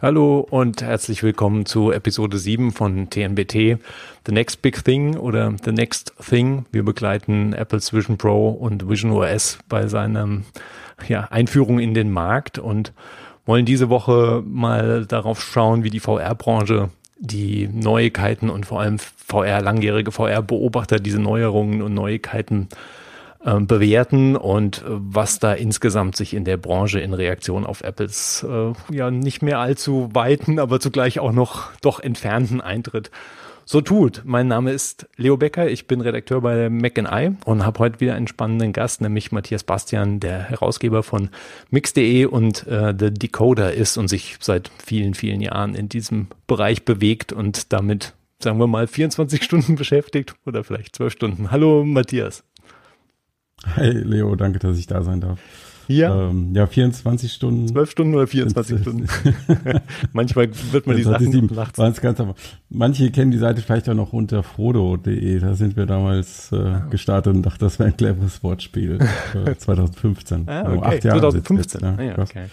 Hallo und herzlich willkommen zu Episode 7 von TNBT, The Next Big Thing oder The Next Thing. Wir begleiten Apple's Vision Pro und Vision OS bei seiner ja, Einführung in den Markt und wollen diese Woche mal darauf schauen, wie die VR-Branche die Neuigkeiten und vor allem VR, langjährige VR-Beobachter diese Neuerungen und Neuigkeiten äh, bewerten und äh, was da insgesamt sich in der Branche in Reaktion auf Apples äh, ja nicht mehr allzu weiten, aber zugleich auch noch doch entfernten Eintritt so tut. Mein Name ist Leo Becker, ich bin Redakteur bei Mac Eye und habe heute wieder einen spannenden Gast, nämlich Matthias Bastian, der Herausgeber von Mix.de und äh, The Decoder ist und sich seit vielen, vielen Jahren in diesem Bereich bewegt und damit, sagen wir mal, 24 Stunden beschäftigt oder vielleicht 12 Stunden. Hallo Matthias. Hi Leo, danke, dass ich da sein darf. Ja. Ähm, ja, 24 Stunden. 12 Stunden oder 24 Stunden. Manchmal wird man die Sachen nachts. Ganz Manche kennen die Seite vielleicht auch noch unter frodo.de. Da sind wir damals äh, ah. gestartet und dachten, das wäre ein cleveres Wortspiel. 2015. ah, okay. acht Jahre 2015. Jetzt, ja, ah, ja, okay.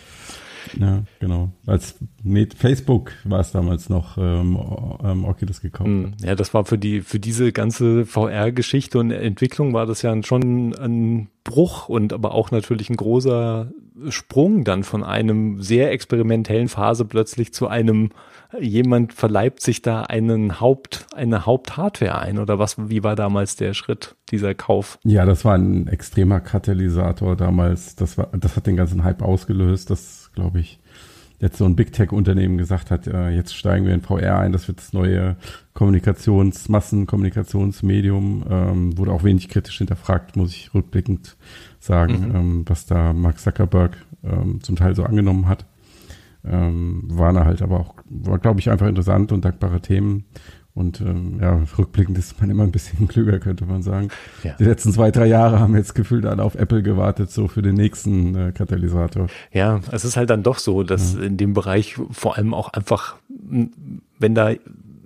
Ja, genau. Als mit Facebook war es damals noch ähm, ähm, Oculus gekommen. Hm, ja, das war für die für diese ganze VR-Geschichte und Entwicklung war das ja schon ein Bruch und aber auch natürlich ein großer Sprung dann von einem sehr experimentellen Phase plötzlich zu einem jemand verleibt sich da einen Haupt eine Haupthardware ein oder was wie war damals der Schritt dieser Kauf? Ja, das war ein extremer Katalysator damals. Das war das hat den ganzen Hype ausgelöst. Das glaube ich, jetzt so ein Big Tech-Unternehmen gesagt hat, äh, jetzt steigen wir in VR ein, das wird das neue Kommunikations-, Massenkommunikationsmedium, ähm, wurde auch wenig kritisch hinterfragt, muss ich rückblickend sagen, mhm. ähm, was da Mark Zuckerberg ähm, zum Teil so angenommen hat. Ähm, waren halt aber auch, war glaube ich einfach interessant und dankbare Themen. Und ähm, ja, rückblickend ist man immer ein bisschen klüger, könnte man sagen. Ja. Die letzten zwei, drei Jahre haben jetzt gefühlt alle auf Apple gewartet, so für den nächsten äh, Katalysator. Ja, es ist halt dann doch so, dass ja. in dem Bereich vor allem auch einfach, wenn da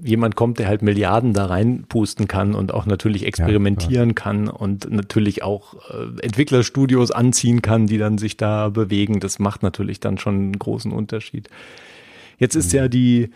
jemand kommt, der halt Milliarden da reinpusten kann und auch natürlich experimentieren ja, kann und natürlich auch äh, Entwicklerstudios anziehen kann, die dann sich da bewegen, das macht natürlich dann schon einen großen Unterschied. Jetzt ist mhm. ja die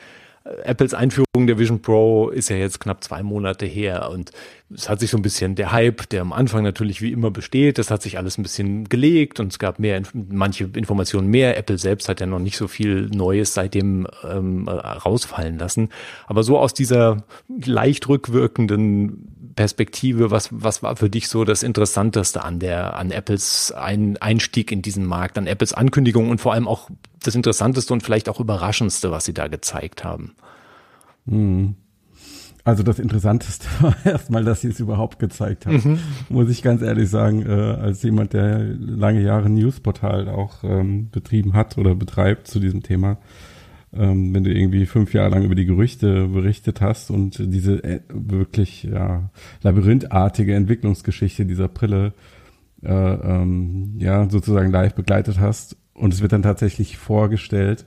Apples Einführung der Vision Pro ist ja jetzt knapp zwei Monate her und es hat sich so ein bisschen der Hype, der am Anfang natürlich wie immer besteht, das hat sich alles ein bisschen gelegt und es gab mehr, manche Informationen mehr. Apple selbst hat ja noch nicht so viel Neues seitdem ähm, rausfallen lassen. Aber so aus dieser leicht rückwirkenden Perspektive, was, was war für dich so das Interessanteste an der, an Apples Ein Einstieg in diesen Markt, an Apples Ankündigung und vor allem auch das Interessanteste und vielleicht auch Überraschendste, was sie da gezeigt haben? Hm. Also das Interessanteste war erstmal, dass sie es überhaupt gezeigt haben, mhm. muss ich ganz ehrlich sagen, äh, als jemand, der lange Jahre ein Newsportal auch ähm, betrieben hat oder betreibt zu diesem Thema. Ähm, wenn du irgendwie fünf Jahre lang über die Gerüchte berichtet hast und diese äh, wirklich ja, labyrinthartige Entwicklungsgeschichte dieser Brille äh, ähm, ja sozusagen live begleitet hast und es wird dann tatsächlich vorgestellt,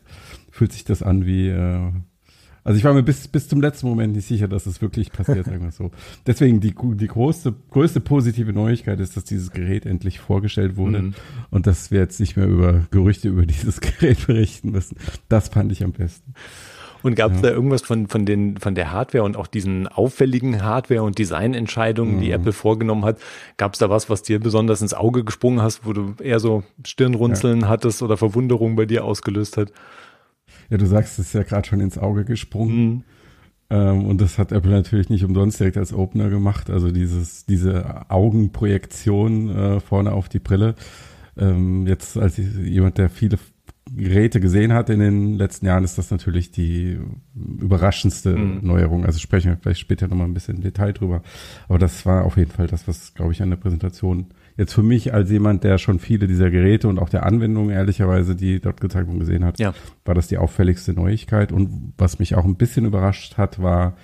fühlt sich das an wie äh, also ich war mir bis, bis zum letzten Moment nicht sicher, dass es wirklich passiert, sagen wir so. Deswegen die, die größte, größte positive Neuigkeit ist, dass dieses Gerät endlich vorgestellt wurde mhm. und dass wir jetzt nicht mehr über Gerüchte über dieses Gerät berichten müssen. Das fand ich am besten. Und gab es ja. da irgendwas von, von, den, von der Hardware und auch diesen auffälligen Hardware- und Designentscheidungen, mhm. die Apple vorgenommen hat? Gab es da was, was dir besonders ins Auge gesprungen hast, wo du eher so Stirnrunzeln ja. hattest oder Verwunderung bei dir ausgelöst hat? Ja, du sagst, es ist ja gerade schon ins Auge gesprungen. Mhm. Ähm, und das hat Apple natürlich nicht umsonst direkt als Opener gemacht. Also dieses, diese Augenprojektion äh, vorne auf die Brille. Ähm, jetzt als jemand, der viele Geräte gesehen hat in den letzten Jahren, ist das natürlich die überraschendste mhm. Neuerung. Also sprechen wir vielleicht später nochmal ein bisschen im Detail drüber. Aber das war auf jeden Fall das, was, glaube ich, an der Präsentation jetzt für mich als jemand, der schon viele dieser Geräte und auch der Anwendungen ehrlicherweise, die dort gezeigt und gesehen hat, ja. war das die auffälligste Neuigkeit. Und was mich auch ein bisschen überrascht hat, war,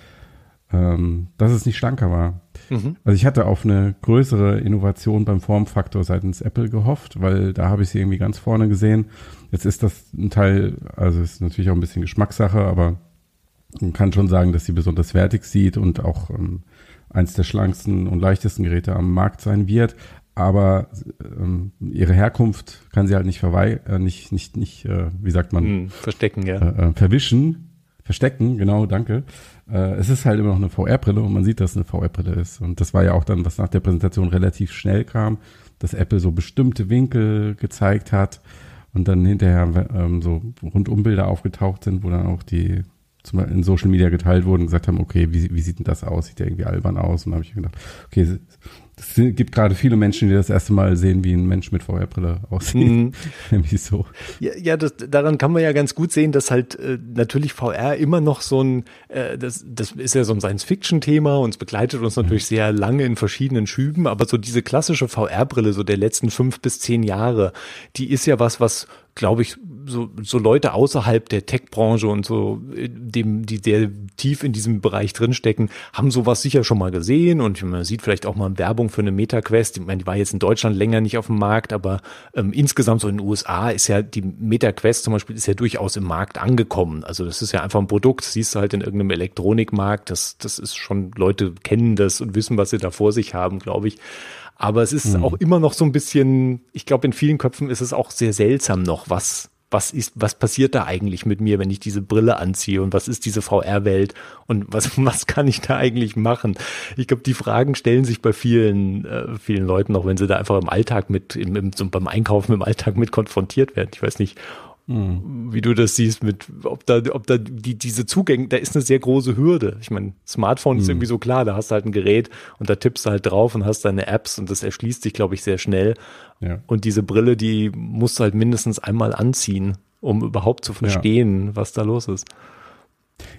ähm, dass es nicht schlanker war. Mhm. Also ich hatte auf eine größere Innovation beim Formfaktor seitens Apple gehofft, weil da habe ich sie irgendwie ganz vorne gesehen. Jetzt ist das ein Teil, also ist natürlich auch ein bisschen Geschmackssache, aber man kann schon sagen, dass sie besonders wertig sieht und auch ähm, eins der schlanksten und leichtesten Geräte am Markt sein wird. aber ähm, ihre Herkunft kann sie halt nicht verweigern, äh, nicht, nicht, nicht, äh, wie sagt man? Hm, verstecken, ja. Äh, äh verwischen, verstecken, genau, danke. Äh, es ist halt immer noch eine VR-Brille und man sieht, dass es eine VR-Brille ist. Und das war ja auch dann, was nach der Präsentation relativ schnell kam, dass Apple so bestimmte Winkel gezeigt hat und dann hinterher ähm, so Rundumbilder aufgetaucht sind, wo dann auch die zum Beispiel in Social Media geteilt wurden und gesagt haben, okay, wie, wie sieht denn das aus? Sieht ja irgendwie albern aus. Und habe ich gedacht, okay, es gibt gerade viele Menschen, die das erste Mal sehen, wie ein Mensch mit VR-Brille aussieht. Mhm. Nämlich so. Ja, ja das, daran kann man ja ganz gut sehen, dass halt äh, natürlich VR immer noch so ein, äh, das, das ist ja so ein Science-Fiction-Thema und es begleitet uns natürlich mhm. sehr lange in verschiedenen Schüben, aber so diese klassische VR-Brille so der letzten fünf bis zehn Jahre, die ist ja was, was glaube ich, so, so Leute außerhalb der Tech-Branche und so, äh, dem, die sehr tief in diesem Bereich drinstecken, haben sowas sicher schon mal gesehen und man sieht vielleicht auch mal Werbung für eine MetaQuest. Ich meine, die war jetzt in Deutschland länger nicht auf dem Markt, aber ähm, insgesamt so in den USA ist ja die MetaQuest zum Beispiel ist ja durchaus im Markt angekommen. Also das ist ja einfach ein Produkt, siehst du halt in irgendeinem Elektronikmarkt, das, das ist schon, Leute kennen das und wissen, was sie da vor sich haben, glaube ich. Aber es ist mhm. auch immer noch so ein bisschen, ich glaube, in vielen Köpfen ist es auch sehr seltsam noch, was, was ist, was passiert da eigentlich mit mir, wenn ich diese Brille anziehe und was ist diese VR-Welt und was, was kann ich da eigentlich machen? Ich glaube, die Fragen stellen sich bei vielen, äh, vielen Leuten, auch wenn sie da einfach im Alltag mit, im, im, so beim Einkaufen im Alltag mit konfrontiert werden. Ich weiß nicht. Wie du das siehst, mit ob da, ob da die, diese Zugänge, da ist eine sehr große Hürde. Ich meine, Smartphone mhm. ist irgendwie so klar, da hast du halt ein Gerät und da tippst du halt drauf und hast deine Apps und das erschließt sich, glaube ich, sehr schnell. Ja. Und diese Brille, die musst du halt mindestens einmal anziehen, um überhaupt zu verstehen, ja. was da los ist.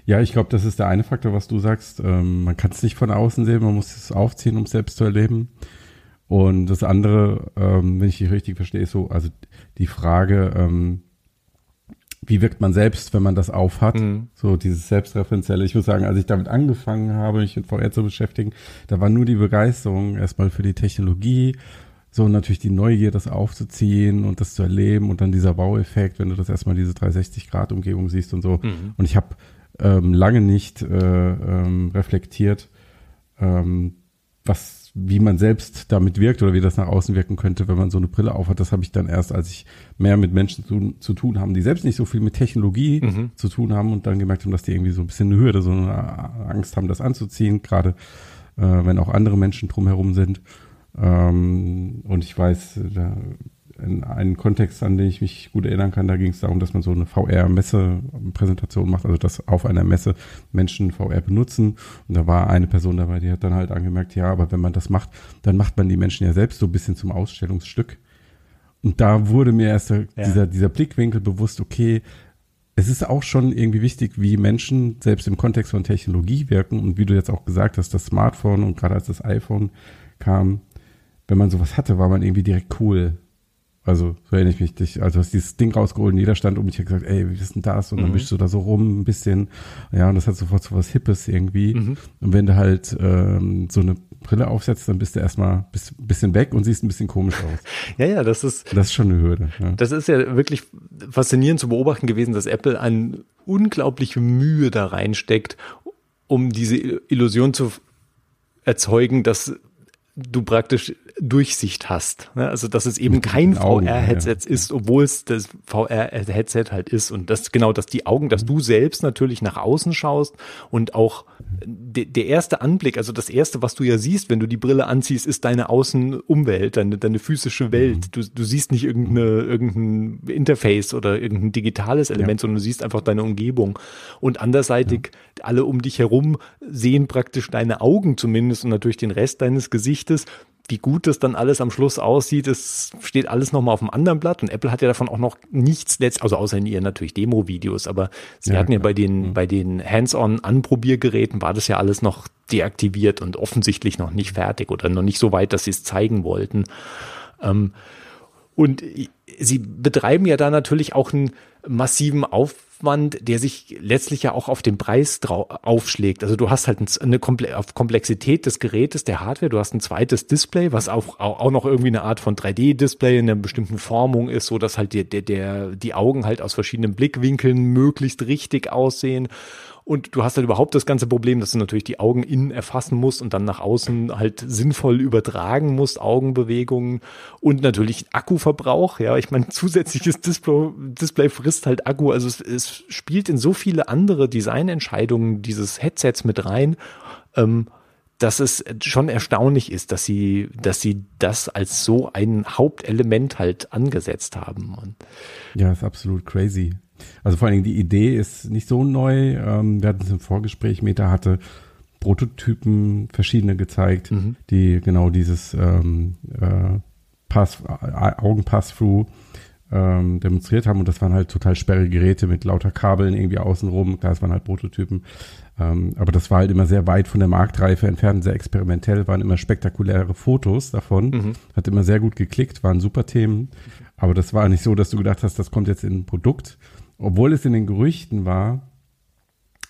Ja, ich glaube, das ist der eine Faktor, was du sagst. Ähm, man kann es nicht von außen sehen, man muss es aufziehen, um es selbst zu erleben. Und das andere, ähm, wenn ich dich richtig verstehe, ist so, also die Frage, ähm, wie wirkt man selbst, wenn man das aufhat? Mhm. So dieses Selbstreferenzielle. Ich muss sagen, als ich damit angefangen habe, mich mit VR zu beschäftigen, da war nur die Begeisterung erstmal für die Technologie, so natürlich die Neugier, das aufzuziehen und das zu erleben und dann dieser Baueffekt, wenn du das erstmal diese 360-Grad-Umgebung siehst und so. Mhm. Und ich habe ähm, lange nicht äh, ähm, reflektiert, ähm, was wie man selbst damit wirkt oder wie das nach außen wirken könnte, wenn man so eine Brille aufhat, das habe ich dann erst, als ich mehr mit Menschen zu, zu tun haben, die selbst nicht so viel mit Technologie mhm. zu tun haben und dann gemerkt haben, dass die irgendwie so ein bisschen eine Hürde, so eine Angst haben, das anzuziehen, gerade äh, wenn auch andere Menschen drumherum sind. Ähm, und ich weiß, da in einen Kontext, an den ich mich gut erinnern kann, da ging es darum, dass man so eine VR-Messe-Präsentation macht, also dass auf einer Messe Menschen VR benutzen. Und da war eine Person dabei, die hat dann halt angemerkt, ja, aber wenn man das macht, dann macht man die Menschen ja selbst so ein bisschen zum Ausstellungsstück. Und da wurde mir erst ja. dieser, dieser Blickwinkel bewusst, okay, es ist auch schon irgendwie wichtig, wie Menschen selbst im Kontext von Technologie wirken. Und wie du jetzt auch gesagt hast, das Smartphone und gerade als das iPhone kam, wenn man sowas hatte, war man irgendwie direkt cool. Also, so erinnere ich mich dich. Also, hast dieses Ding rausgeholt und jeder stand um mich und gesagt, ey, wie ist denn das? Und dann mhm. wischst du da so rum ein bisschen. Ja, und das hat sofort so was Hippes irgendwie. Mhm. Und wenn du halt ähm, so eine Brille aufsetzt, dann bist du erstmal ein bisschen weg und siehst ein bisschen komisch aus. ja, ja, das ist. Das ist schon eine Hürde. Ja. Das ist ja wirklich faszinierend zu beobachten gewesen, dass Apple eine unglaubliche Mühe da reinsteckt, um diese Illusion zu erzeugen, dass du praktisch Durchsicht hast. Ne? Also dass es eben kein VR-Headset ja. ist, obwohl es das VR-Headset halt ist. Und das genau, dass die Augen, dass du selbst natürlich nach außen schaust und auch de, der erste Anblick, also das erste, was du ja siehst, wenn du die Brille anziehst, ist deine Außenumwelt, deine, deine physische Welt. Mhm. Du, du siehst nicht irgendeine, irgendein Interface oder irgendein digitales Element, ja. sondern du siehst einfach deine Umgebung. Und anderseitig, ja. alle um dich herum sehen praktisch deine Augen zumindest und natürlich den Rest deines Gesichtes wie gut das dann alles am Schluss aussieht, es steht alles nochmal auf dem anderen Blatt und Apple hat ja davon auch noch nichts letzt, also außer in ihren natürlich Demo-Videos, aber sie ja, hatten ja bei den, mhm. bei den Hands-on-Anprobiergeräten war das ja alles noch deaktiviert und offensichtlich noch nicht fertig oder noch nicht so weit, dass sie es zeigen wollten. Ähm, und sie betreiben ja da natürlich auch einen massiven Aufwand, der sich letztlich ja auch auf den Preis aufschlägt. Also du hast halt eine Komple Komplexität des Gerätes, der Hardware, du hast ein zweites Display, was auch, auch noch irgendwie eine Art von 3D-Display in einer bestimmten Formung ist, so dass halt der, der, der, die Augen halt aus verschiedenen Blickwinkeln möglichst richtig aussehen. Und du hast halt überhaupt das ganze Problem, dass du natürlich die Augen innen erfassen musst und dann nach außen halt sinnvoll übertragen musst, Augenbewegungen und natürlich Akkuverbrauch. Ja, ich meine, zusätzliches Display, Display frisst halt Akku. Also es, es spielt in so viele andere Designentscheidungen dieses Headsets mit rein. Ähm, dass es schon erstaunlich ist, dass sie, dass sie das als so ein Hauptelement halt angesetzt haben. Und ja, ist absolut crazy. Also vor allen Dingen die Idee ist nicht so neu. Ähm, wir hatten es im Vorgespräch, Meta hatte Prototypen verschiedene gezeigt, mhm. die genau dieses ähm, äh, Pass, Augenpass-Through ähm, demonstriert haben und das waren halt total sperrige Geräte mit lauter Kabeln irgendwie außenrum. Klar, das waren halt Prototypen. Ähm, aber das war halt immer sehr weit von der Marktreife entfernt, sehr experimentell, waren immer spektakuläre Fotos davon. Mhm. Hat immer sehr gut geklickt, waren super Themen. Aber das war nicht so, dass du gedacht hast, das kommt jetzt in ein Produkt, obwohl es in den Gerüchten war,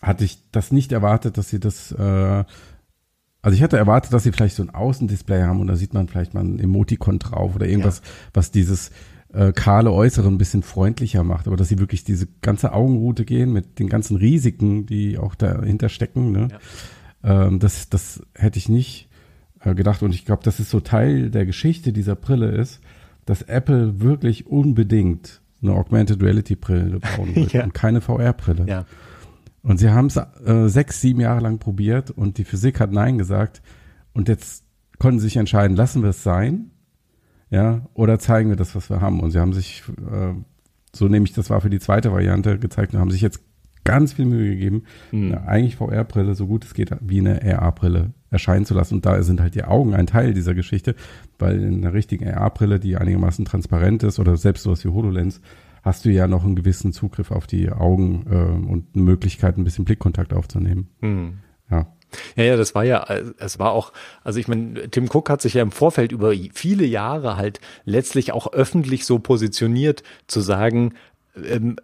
hatte ich das nicht erwartet, dass sie das, äh, also ich hatte erwartet, dass sie vielleicht so ein Außendisplay haben und da sieht man vielleicht mal ein Emoticon drauf oder irgendwas, ja. was dieses äh, kahle Äußere ein bisschen freundlicher macht, aber dass sie wirklich diese ganze Augenroute gehen mit den ganzen Risiken, die auch dahinter stecken, ne? Ja. Ähm, das, das hätte ich nicht äh, gedacht und ich glaube, das ist so Teil der Geschichte dieser Brille ist, dass Apple wirklich unbedingt eine Augmented Reality Brille bauen will ja. und keine VR-Brille. Ja. Und sie haben es äh, sechs, sieben Jahre lang probiert und die Physik hat Nein gesagt. Und jetzt konnten sie sich entscheiden, lassen wir es sein, ja, oder zeigen wir das, was wir haben. Und sie haben sich, äh, so nehme ich das war für die zweite Variante gezeigt und haben sich jetzt ganz viel Mühe gegeben, mhm. eine eigentlich VR-Brille, so gut es geht, wie eine AR-Brille erscheinen zu lassen. Und da sind halt die Augen ein Teil dieser Geschichte, weil in einer richtigen AR-Brille, die einigermaßen transparent ist oder selbst sowas wie HoloLens, hast du ja noch einen gewissen Zugriff auf die Augen äh, und eine Möglichkeit, ein bisschen Blickkontakt aufzunehmen. Mhm. Ja. Ja, ja, das war ja, es war auch, also ich meine, Tim Cook hat sich ja im Vorfeld über viele Jahre halt letztlich auch öffentlich so positioniert, zu sagen, ähm,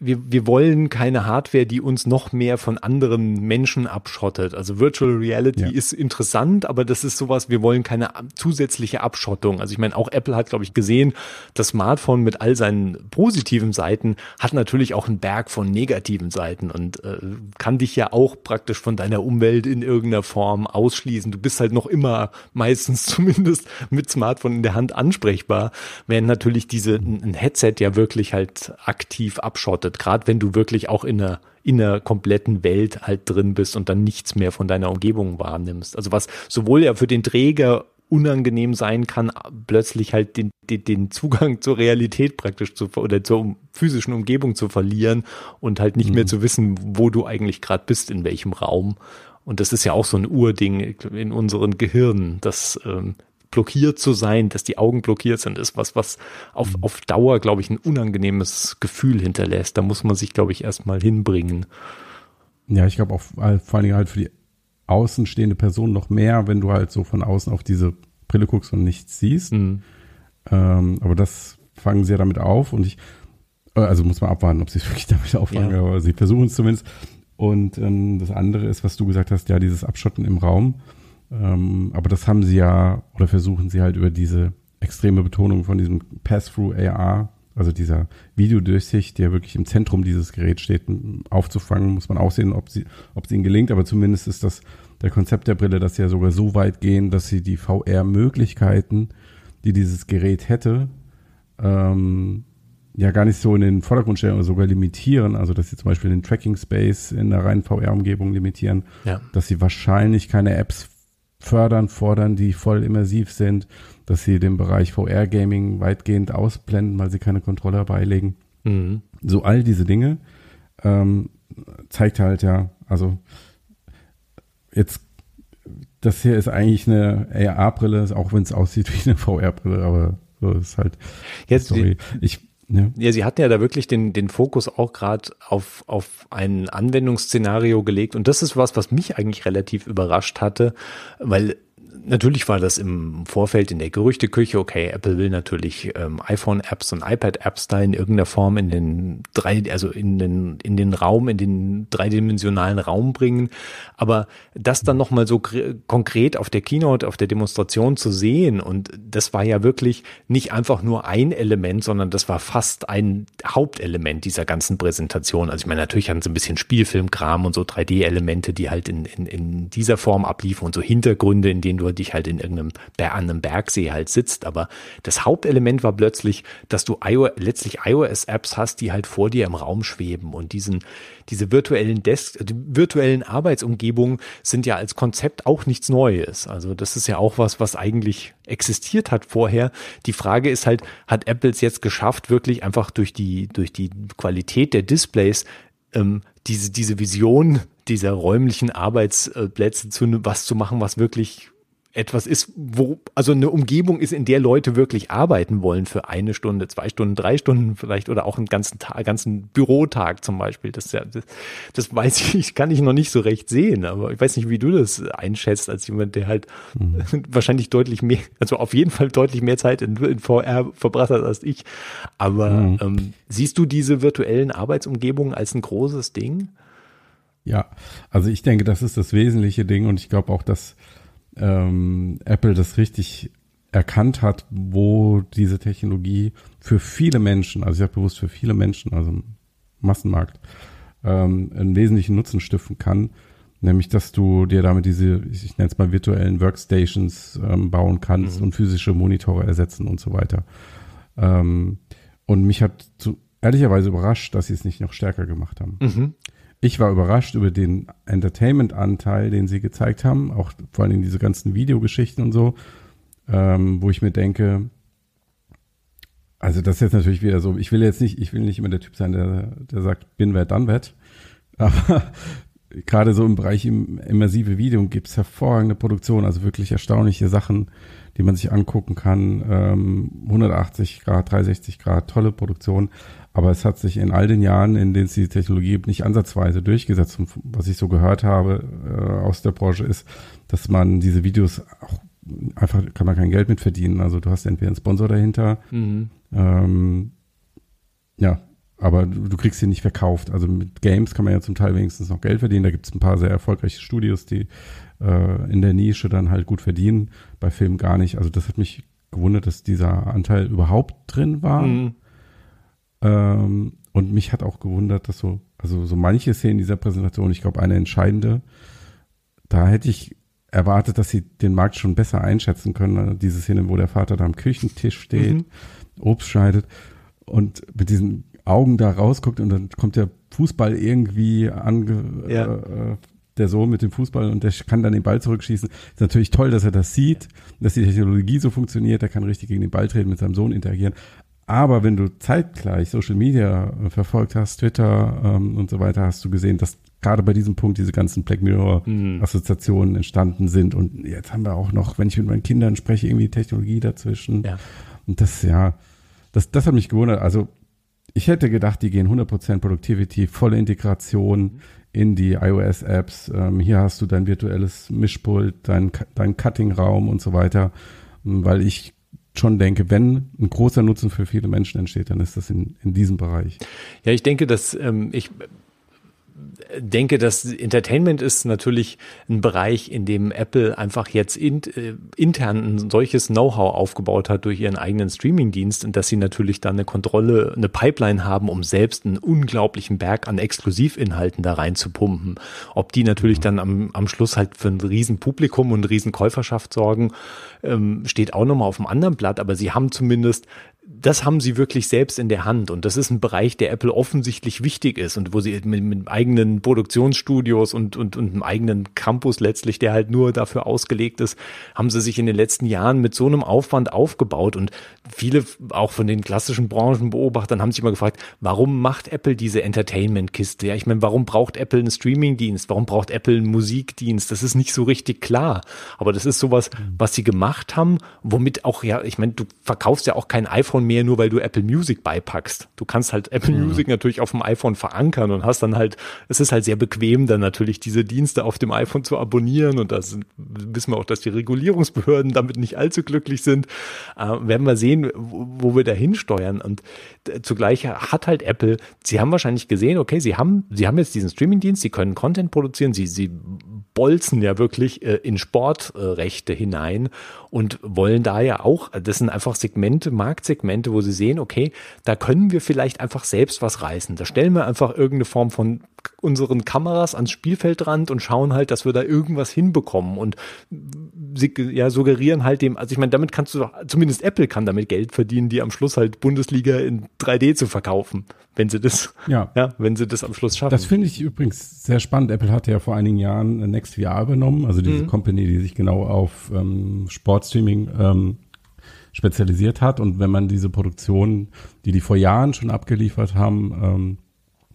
wir, wir wollen keine Hardware, die uns noch mehr von anderen Menschen abschottet. Also Virtual Reality ja. ist interessant, aber das ist sowas, wir wollen keine zusätzliche Abschottung. Also ich meine, auch Apple hat, glaube ich, gesehen, das Smartphone mit all seinen positiven Seiten hat natürlich auch einen Berg von negativen Seiten und äh, kann dich ja auch praktisch von deiner Umwelt in irgendeiner Form ausschließen. Du bist halt noch immer meistens zumindest mit Smartphone in der Hand ansprechbar, während natürlich diese ein Headset ja wirklich halt aktiv abschottet beobachtet, gerade wenn du wirklich auch in einer in einer kompletten Welt halt drin bist und dann nichts mehr von deiner Umgebung wahrnimmst. Also was sowohl ja für den Träger unangenehm sein kann, plötzlich halt den, den, den Zugang zur Realität praktisch zu oder zur physischen Umgebung zu verlieren und halt nicht mhm. mehr zu wissen, wo du eigentlich gerade bist, in welchem Raum. Und das ist ja auch so ein Urding in unseren Gehirnen, dass ähm, blockiert zu sein, dass die Augen blockiert sind, ist was, was auf, mhm. auf Dauer, glaube ich, ein unangenehmes Gefühl hinterlässt. Da muss man sich, glaube ich, erstmal hinbringen. Ja, ich glaube auch vor allen Dingen halt für die außenstehende Person noch mehr, wenn du halt so von außen auf diese Brille guckst und nichts siehst. Mhm. Ähm, aber das fangen sie ja damit auf und ich, äh, also muss man abwarten, ob sie es wirklich damit auffangen, ja. aber sie versuchen es zumindest. Und ähm, das andere ist, was du gesagt hast, ja, dieses Abschotten im Raum. Ähm, aber das haben sie ja, oder versuchen sie halt über diese extreme Betonung von diesem Pass-Through AR, also dieser Videodurchsicht, der wirklich im Zentrum dieses Geräts steht, aufzufangen, muss man auch sehen, ob sie, ob es ihnen gelingt. Aber zumindest ist das der Konzept der Brille, dass sie ja sogar so weit gehen, dass sie die VR-Möglichkeiten, die dieses Gerät hätte, ähm, ja gar nicht so in den Vordergrund stellen oder sogar limitieren, also dass sie zum Beispiel den Tracking Space in der reinen VR-Umgebung limitieren, ja. dass sie wahrscheinlich keine Apps fördern, fordern, die voll immersiv sind, dass sie den Bereich VR-Gaming weitgehend ausblenden, weil sie keine Controller beilegen. Mhm. So all diese Dinge ähm, zeigt halt ja, also jetzt das hier ist eigentlich eine AR-Brille, auch wenn es aussieht wie eine VR-Brille, aber so ist halt. Jetzt, sorry. Ich ja. ja, sie hatten ja da wirklich den, den Fokus auch gerade auf, auf ein Anwendungsszenario gelegt. Und das ist was, was mich eigentlich relativ überrascht hatte, weil natürlich war das im Vorfeld in der Gerüchteküche, okay, Apple will natürlich ähm, iPhone-Apps und iPad-Apps da in irgendeiner Form in den drei, also in den, in den Raum, in den dreidimensionalen Raum bringen. Aber das dann nochmal so konkret auf der Keynote, auf der Demonstration zu sehen und das war ja wirklich nicht einfach nur ein Element, sondern das war fast ein Hauptelement dieser ganzen Präsentation. Also ich meine, natürlich hatten sie ein bisschen Spielfilmkram und so 3D-Elemente, die halt in, in, in dieser Form abliefen und so Hintergründe, in denen du dich halt in irgendeinem an einem Bergsee halt sitzt. Aber das Hauptelement war plötzlich, dass du iOS, letztlich iOS-Apps hast, die halt vor dir im Raum schweben und diesen, diese virtuellen Desk, die virtuellen Arbeitsumgebungen sind ja als Konzept auch nichts Neues. Also das ist ja auch was, was eigentlich existiert hat vorher. Die Frage ist halt, hat Apple es jetzt geschafft, wirklich einfach durch die, durch die Qualität der Displays ähm, diese, diese Vision dieser räumlichen Arbeitsplätze zu was zu machen, was wirklich etwas ist, wo, also eine Umgebung ist, in der Leute wirklich arbeiten wollen für eine Stunde, zwei Stunden, drei Stunden vielleicht oder auch einen ganzen Tag, ganzen Bürotag zum Beispiel. Das, ja, das, das weiß ich, kann ich noch nicht so recht sehen, aber ich weiß nicht, wie du das einschätzt als jemand, der halt mhm. wahrscheinlich deutlich mehr, also auf jeden Fall deutlich mehr Zeit in, in VR verbracht hat als ich. Aber mhm. ähm, siehst du diese virtuellen Arbeitsumgebungen als ein großes Ding? Ja, also ich denke, das ist das wesentliche Ding und ich glaube auch, dass ähm, Apple das richtig erkannt hat, wo diese Technologie für viele Menschen, also ich habe bewusst für viele Menschen, also im Massenmarkt, ähm, einen wesentlichen Nutzen stiften kann. Nämlich, dass du dir damit diese, ich nenne es mal virtuellen Workstations ähm, bauen kannst mhm. und physische Monitore ersetzen und so weiter. Ähm, und mich hat zu, ehrlicherweise überrascht, dass sie es nicht noch stärker gemacht haben. Mhm ich war überrascht über den Entertainment-Anteil, den sie gezeigt haben, auch vor allem diese ganzen Videogeschichten und so, ähm, wo ich mir denke, also das ist jetzt natürlich wieder so, ich will jetzt nicht, ich will nicht immer der Typ sein, der, der sagt, bin wer, dann wer, aber gerade so im Bereich immersive Video gibt es hervorragende Produktion, also wirklich erstaunliche Sachen, die man sich angucken kann, ähm, 180 Grad, 360 Grad, tolle Produktion. Aber es hat sich in all den Jahren, in denen es die Technologie nicht ansatzweise durchgesetzt, und was ich so gehört habe äh, aus der Branche, ist, dass man diese Videos auch einfach kann man kein Geld mit verdienen. Also du hast entweder einen Sponsor dahinter, mhm. ähm, ja, aber du, du, kriegst sie nicht verkauft. Also mit Games kann man ja zum Teil wenigstens noch Geld verdienen. Da gibt es ein paar sehr erfolgreiche Studios, die äh, in der Nische dann halt gut verdienen. Bei Filmen gar nicht. Also das hat mich gewundert, dass dieser Anteil überhaupt drin war. Mhm. Ähm, und mich hat auch gewundert, dass so, also so manche Szenen dieser Präsentation, ich glaube eine entscheidende, da hätte ich erwartet, dass sie den Markt schon besser einschätzen können. Diese Szene, wo der Vater da am Küchentisch steht, mhm. Obst schneidet und mit diesen Augen da rausguckt und dann kommt der Fußball irgendwie ange, ja. äh, der Sohn mit dem Fußball und der kann dann den Ball zurückschießen. Ist natürlich toll, dass er das sieht, dass die Technologie so funktioniert. Er kann richtig gegen den Ball treten, mit seinem Sohn interagieren. Aber wenn du zeitgleich Social Media äh, verfolgt hast, Twitter ähm, und so weiter, hast du gesehen, dass gerade bei diesem Punkt diese ganzen Black Mirror mhm. Assoziationen entstanden sind. Und jetzt haben wir auch noch, wenn ich mit meinen Kindern spreche, irgendwie Technologie dazwischen. Ja. Und das, ja, das, das hat mich gewundert. Also ich hätte gedacht, die gehen 100% Productivity, volle Integration mhm. in die iOS-Apps. Ähm, hier hast du dein virtuelles Mischpult, dein, dein Cutting-Raum und so weiter. Weil ich schon denke, wenn ein großer Nutzen für viele Menschen entsteht, dann ist das in, in diesem Bereich. Ja, ich denke, dass ähm, ich denke, dass Entertainment ist natürlich ein Bereich, in dem Apple einfach jetzt in, äh, intern ein solches Know-how aufgebaut hat durch ihren eigenen Streaming-Dienst und dass sie natürlich dann eine Kontrolle, eine Pipeline haben, um selbst einen unglaublichen Berg an Exklusivinhalten da reinzupumpen. Ob die natürlich dann am, am Schluss halt für ein riesen Publikum und eine riesen Käuferschaft sorgen, ähm, steht auch nochmal auf dem anderen Blatt, aber sie haben zumindest das haben sie wirklich selbst in der Hand und das ist ein Bereich, der Apple offensichtlich wichtig ist und wo sie mit, mit eigenen Produktionsstudios und, und, und einem eigenen Campus letztlich, der halt nur dafür ausgelegt ist, haben sie sich in den letzten Jahren mit so einem Aufwand aufgebaut und viele auch von den klassischen Branchenbeobachtern haben sich immer gefragt, warum macht Apple diese Entertainment-Kiste? Ja, ich meine, warum braucht Apple einen Streaming-Dienst? Warum braucht Apple einen Musikdienst? Das ist nicht so richtig klar, aber das ist sowas, was sie gemacht haben, womit auch, ja, ich meine, du verkaufst ja auch kein iPhone iPhone mehr, nur weil du Apple Music beipackst. Du kannst halt Apple mhm. Music natürlich auf dem iPhone verankern und hast dann halt, es ist halt sehr bequem, dann natürlich diese Dienste auf dem iPhone zu abonnieren und das wissen wir auch, dass die Regulierungsbehörden damit nicht allzu glücklich sind. Äh, werden wir sehen, wo, wo wir da hinsteuern und äh, zugleich hat halt Apple, sie haben wahrscheinlich gesehen, okay, sie haben, sie haben jetzt diesen Streaming-Dienst, sie können Content produzieren, sie, sie bolzen ja wirklich äh, in Sportrechte hinein und wollen da ja auch, das sind einfach Segmente, Marktsegmente, wo sie sehen, okay, da können wir vielleicht einfach selbst was reißen. Da stellen wir einfach irgendeine Form von unseren Kameras ans Spielfeldrand und schauen halt, dass wir da irgendwas hinbekommen und sie ja suggerieren halt dem, also ich meine, damit kannst du doch, zumindest Apple kann damit Geld verdienen, die am Schluss halt Bundesliga in 3D zu verkaufen, wenn sie das, ja, ja wenn sie das am Schluss schaffen. Das finde ich übrigens sehr spannend. Apple hat ja vor einigen Jahren NextVR übernommen, also diese mhm. Company, die sich genau auf ähm, Sportstreaming ähm, spezialisiert hat und wenn man diese Produktion, die die vor Jahren schon abgeliefert haben, ähm,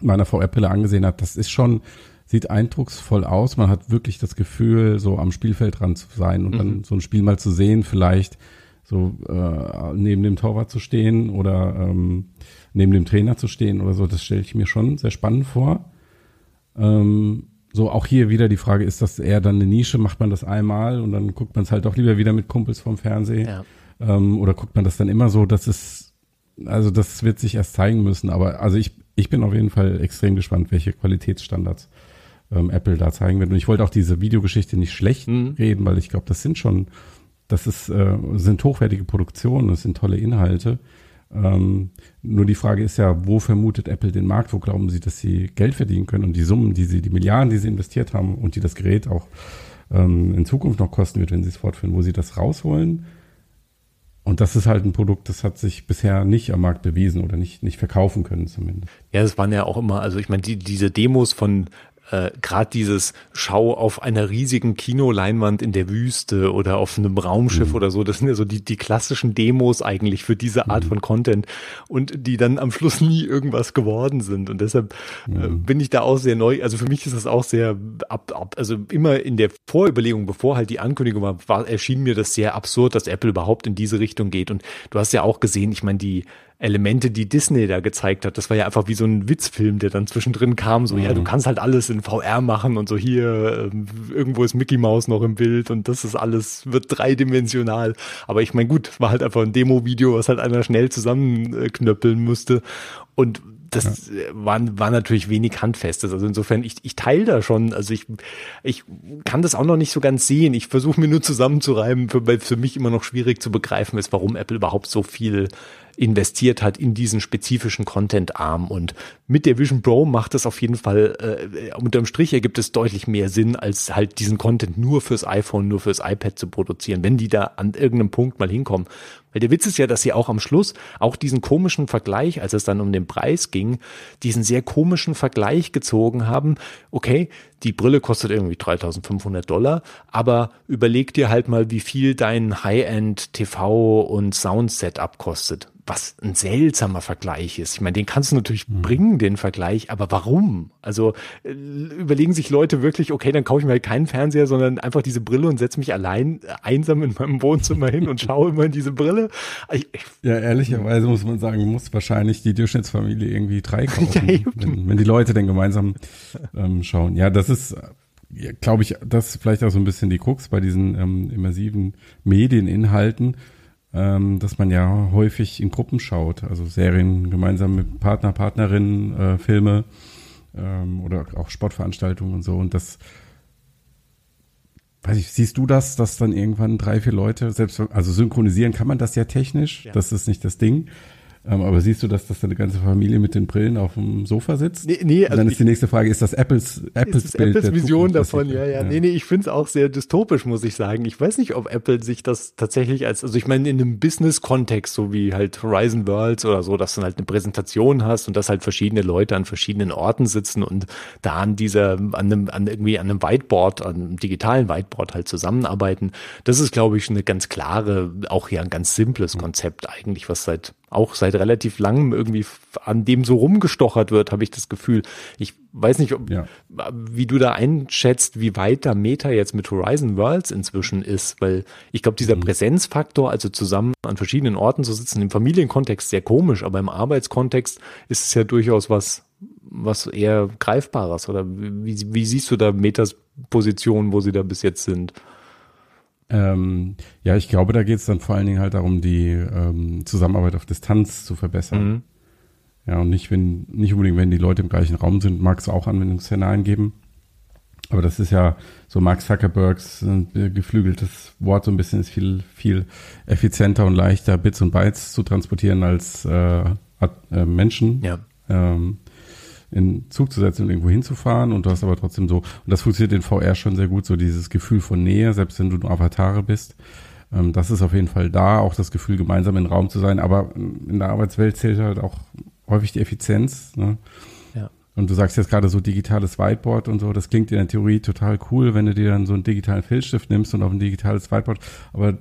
meiner VR-Brille angesehen hat, das ist schon, sieht eindrucksvoll aus. Man hat wirklich das Gefühl, so am Spielfeld dran zu sein und mhm. dann so ein Spiel mal zu sehen, vielleicht so äh, neben dem Torwart zu stehen oder ähm, neben dem Trainer zu stehen oder so. Das stelle ich mir schon sehr spannend vor. Ähm, so auch hier wieder die Frage, ist das eher dann eine Nische? Macht man das einmal und dann guckt man es halt doch lieber wieder mit Kumpels vom Fernsehen? Ja. Ähm, oder guckt man das dann immer so, dass es, also das wird sich erst zeigen müssen. Aber also ich ich bin auf jeden Fall extrem gespannt, welche Qualitätsstandards ähm, Apple da zeigen wird. Und ich wollte auch diese Videogeschichte nicht schlecht mhm. reden, weil ich glaube, das sind schon, das ist, äh, sind hochwertige Produktionen, das sind tolle Inhalte. Ähm, nur die Frage ist ja, wo vermutet Apple den Markt? Wo glauben sie, dass sie Geld verdienen können? Und die Summen, die sie, die Milliarden, die sie investiert haben und die das Gerät auch ähm, in Zukunft noch kosten wird, wenn sie es fortführen, wo sie das rausholen? Und das ist halt ein Produkt, das hat sich bisher nicht am Markt bewiesen oder nicht, nicht verkaufen können zumindest. Ja, das waren ja auch immer, also ich meine, die, diese Demos von äh, gerade dieses Schau auf einer riesigen Kinoleinwand in der Wüste oder auf einem Raumschiff mhm. oder so, das sind ja so die, die klassischen Demos eigentlich für diese Art mhm. von Content und die dann am Schluss nie irgendwas geworden sind. Und deshalb äh, mhm. bin ich da auch sehr neu. Also für mich ist das auch sehr ab, ab, also immer in der Vorüberlegung, bevor halt die Ankündigung war, war, erschien mir das sehr absurd, dass Apple überhaupt in diese Richtung geht. Und du hast ja auch gesehen, ich meine, die Elemente, die Disney da gezeigt hat. Das war ja einfach wie so ein Witzfilm, der dann zwischendrin kam. So, mhm. ja, du mhm. kannst halt alles in VR machen und so hier, äh, irgendwo ist Mickey Mouse noch im Bild und das ist alles, wird dreidimensional. Aber ich meine, gut, war halt einfach ein Demo-Video, was halt einer schnell zusammenknöppeln musste. Und das ja. war, war natürlich wenig Handfestes. Also insofern, ich, ich teile da schon, also ich, ich kann das auch noch nicht so ganz sehen. Ich versuche mir nur zusammenzureiben, für, weil für mich immer noch schwierig zu begreifen ist, warum Apple überhaupt so viel investiert hat in diesen spezifischen Content-Arm. Und mit der Vision Pro macht es auf jeden Fall, äh, unterm Strich ergibt es deutlich mehr Sinn, als halt diesen Content nur fürs iPhone, nur fürs iPad zu produzieren, wenn die da an irgendeinem Punkt mal hinkommen. Weil der Witz ist ja, dass sie auch am Schluss auch diesen komischen Vergleich, als es dann um den Preis ging, diesen sehr komischen Vergleich gezogen haben. Okay, die Brille kostet irgendwie 3500 Dollar, aber überleg dir halt mal, wie viel dein High-End TV und Sound Setup kostet was ein seltsamer Vergleich ist. Ich meine, den kannst du natürlich mhm. bringen, den Vergleich, aber warum? Also äh, überlegen sich Leute wirklich, okay, dann kaufe ich mir halt keinen Fernseher, sondern einfach diese Brille und setze mich allein äh, einsam in meinem Wohnzimmer hin und schaue immer in diese Brille. Ich, ja, ehrlicherweise muss man sagen, muss wahrscheinlich die Durchschnittsfamilie irgendwie drei kaufen, ja, wenn, wenn, die Leute dann gemeinsam ähm, schauen. Ja, das ist ja, glaube ich, das ist vielleicht auch so ein bisschen die Krux bei diesen ähm, immersiven Medieninhalten ähm, dass man ja häufig in Gruppen schaut, also Serien gemeinsam mit Partner, Partnerinnen, äh, Filme ähm, oder auch Sportveranstaltungen und so. Und das, weiß ich, siehst du das, dass dann irgendwann drei, vier Leute, selbst, also synchronisieren kann man das ja technisch, ja. das ist nicht das Ding. Ähm, aber siehst du, dass das deine ganze Familie mit den Brillen auf dem Sofa sitzt? Nee, nee, also dann ist die nächste Frage, ist das Apples, Apples ist Bild Apples Vision davon? Ja, ja, ja. Nee, nee, ich finde es auch sehr dystopisch, muss ich sagen. Ich weiß nicht, ob Apple sich das tatsächlich als, also ich meine, in einem Business-Kontext, so wie halt Horizon Worlds oder so, dass du halt eine Präsentation hast und dass halt verschiedene Leute an verschiedenen Orten sitzen und da an dieser, an einem, an irgendwie an einem Whiteboard, an einem digitalen Whiteboard halt zusammenarbeiten. Das ist, glaube ich, eine ganz klare, auch ja ein ganz simples Konzept eigentlich, was seit auch seit relativ langem irgendwie an dem so rumgestochert wird, habe ich das Gefühl. Ich weiß nicht, ob, ja. wie du da einschätzt, wie weit da Meta jetzt mit Horizon Worlds inzwischen ist, weil ich glaube, dieser mhm. Präsenzfaktor, also zusammen an verschiedenen Orten zu sitzen, im Familienkontext sehr komisch, aber im Arbeitskontext ist es ja durchaus was, was eher Greifbares. Oder wie, wie siehst du da Metas Position, wo sie da bis jetzt sind? Ähm, ja, ich glaube, da geht es dann vor allen Dingen halt darum, die ähm, Zusammenarbeit auf Distanz zu verbessern. Mhm. Ja, und nicht, wenn, nicht unbedingt, wenn die Leute im gleichen Raum sind, mag es auch Anwendungsszenarien geben. Aber das ist ja so Mark Zuckerbergs äh, geflügeltes Wort, so ein bisschen ist viel, viel effizienter und leichter, Bits und Bytes zu transportieren als äh, äh, Menschen. Ja. Ähm, in Zug zu setzen und irgendwo hinzufahren und du hast aber trotzdem so, und das funktioniert in VR schon sehr gut, so dieses Gefühl von Nähe, selbst wenn du nur Avatare bist. Ähm, das ist auf jeden Fall da, auch das Gefühl, gemeinsam im Raum zu sein, aber in der Arbeitswelt zählt halt auch häufig die Effizienz. Ne? Ja. Und du sagst jetzt gerade so digitales Whiteboard und so, das klingt in der Theorie total cool, wenn du dir dann so einen digitalen Filzstift nimmst und auf ein digitales Whiteboard, aber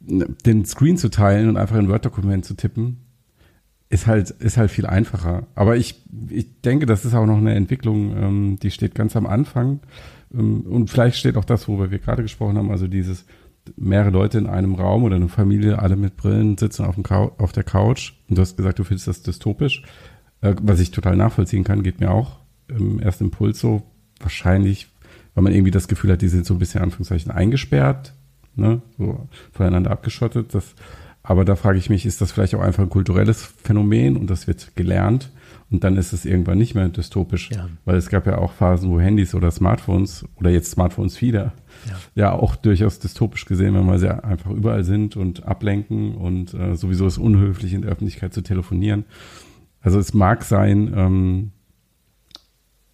den Screen zu teilen und einfach ein Word-Dokument zu tippen, ist halt, ist halt viel einfacher. Aber ich, ich denke, das ist auch noch eine Entwicklung, ähm, die steht ganz am Anfang. Ähm, und vielleicht steht auch das, worüber wir gerade gesprochen haben, also dieses mehrere Leute in einem Raum oder eine Familie, alle mit Brillen sitzen auf, dem auf der Couch. Und du hast gesagt, du findest das dystopisch. Äh, was ich total nachvollziehen kann, geht mir auch im ersten Impuls so. Wahrscheinlich, weil man irgendwie das Gefühl hat, die sind so ein bisschen Anführungszeichen eingesperrt, ne, so voneinander abgeschottet. Das aber da frage ich mich, ist das vielleicht auch einfach ein kulturelles Phänomen und das wird gelernt und dann ist es irgendwann nicht mehr dystopisch, ja. weil es gab ja auch Phasen, wo Handys oder Smartphones oder jetzt Smartphones wieder ja, ja auch durchaus dystopisch gesehen, wenn wir sehr einfach überall sind und ablenken und äh, sowieso ist unhöflich in der Öffentlichkeit zu telefonieren. Also es mag sein, ähm,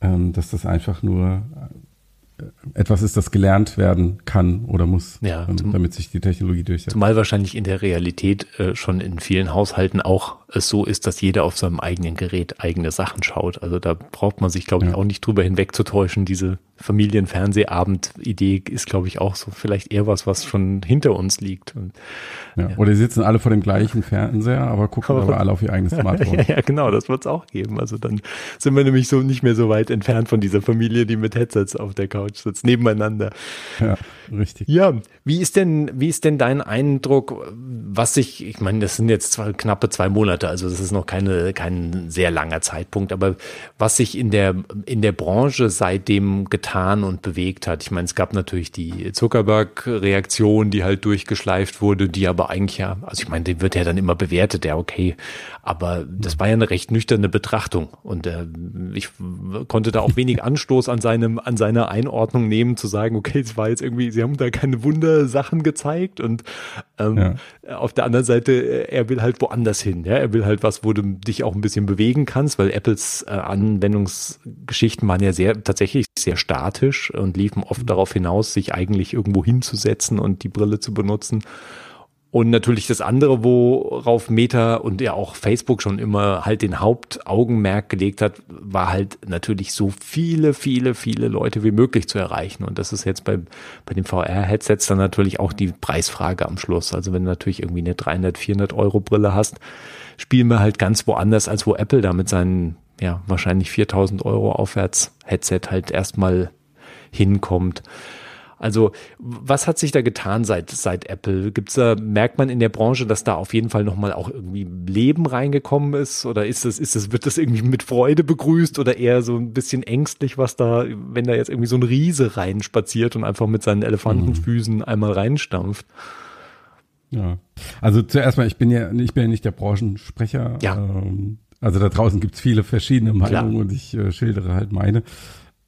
ähm, dass das einfach nur etwas ist, das gelernt werden kann oder muss, ja, zum, damit sich die Technologie durchsetzt. Zumal wahrscheinlich in der Realität äh, schon in vielen Haushalten auch es so ist, dass jeder auf seinem eigenen Gerät eigene Sachen schaut. Also da braucht man sich, glaube ich, ja. auch nicht drüber hinwegzutäuschen. Diese Familienfernsehabend-Idee ist, glaube ich, auch so vielleicht eher was, was schon hinter uns liegt. Und, ja. Ja. Oder die sitzen alle vor dem gleichen Fernseher, aber gucken aber, aber alle auf ihr eigenes Smartphone. ja, genau, das wird es auch geben. Also dann sind wir nämlich so nicht mehr so weit entfernt von dieser Familie, die mit Headsets auf der Couch sitzt, nebeneinander. Ja, richtig. Ja, wie ist denn, wie ist denn dein Eindruck, was sich, ich meine, das sind jetzt zwei, knappe zwei Monate, also das ist noch keine, kein sehr langer Zeitpunkt, aber was sich in der, in der Branche seitdem getan getan und bewegt hat. Ich meine, es gab natürlich die Zuckerberg-Reaktion, die halt durchgeschleift wurde, die aber eigentlich ja, also ich meine, die wird ja dann immer bewertet, ja okay, aber das war ja eine recht nüchterne Betrachtung. Und äh, ich konnte da auch wenig Anstoß an seinem, an seiner Einordnung nehmen, zu sagen, okay, es war jetzt irgendwie, sie haben da keine Wundersachen gezeigt. Und ähm, ja. auf der anderen Seite, äh, er will halt woanders hin, ja, er will halt was, wo du dich auch ein bisschen bewegen kannst, weil Apples äh, Anwendungsgeschichten waren ja sehr, tatsächlich sehr statisch und liefen oft darauf hinaus, sich eigentlich irgendwo hinzusetzen und die Brille zu benutzen. Und natürlich das andere, worauf Meta und ja auch Facebook schon immer halt den Hauptaugenmerk gelegt hat, war halt natürlich so viele, viele, viele Leute wie möglich zu erreichen. Und das ist jetzt bei, bei den VR-Headsets dann natürlich auch die Preisfrage am Schluss. Also wenn du natürlich irgendwie eine 300, 400 Euro Brille hast, spielen wir halt ganz woanders, als wo Apple da mit seinen, ja, wahrscheinlich 4000 Euro aufwärts Headset halt erstmal hinkommt. Also was hat sich da getan seit, seit Apple? Gibt's da, merkt man in der Branche, dass da auf jeden Fall nochmal auch irgendwie Leben reingekommen ist? Oder ist es, ist es, wird das irgendwie mit Freude begrüßt oder eher so ein bisschen ängstlich, was da, wenn da jetzt irgendwie so ein Riese reinspaziert und einfach mit seinen Elefantenfüßen mhm. einmal reinstampft? Ja, also zuerst mal, ich bin ja, ich bin ja nicht der Branchensprecher. Ja. Ähm, also da draußen gibt's viele verschiedene Meinungen Klar. und ich äh, schildere halt meine.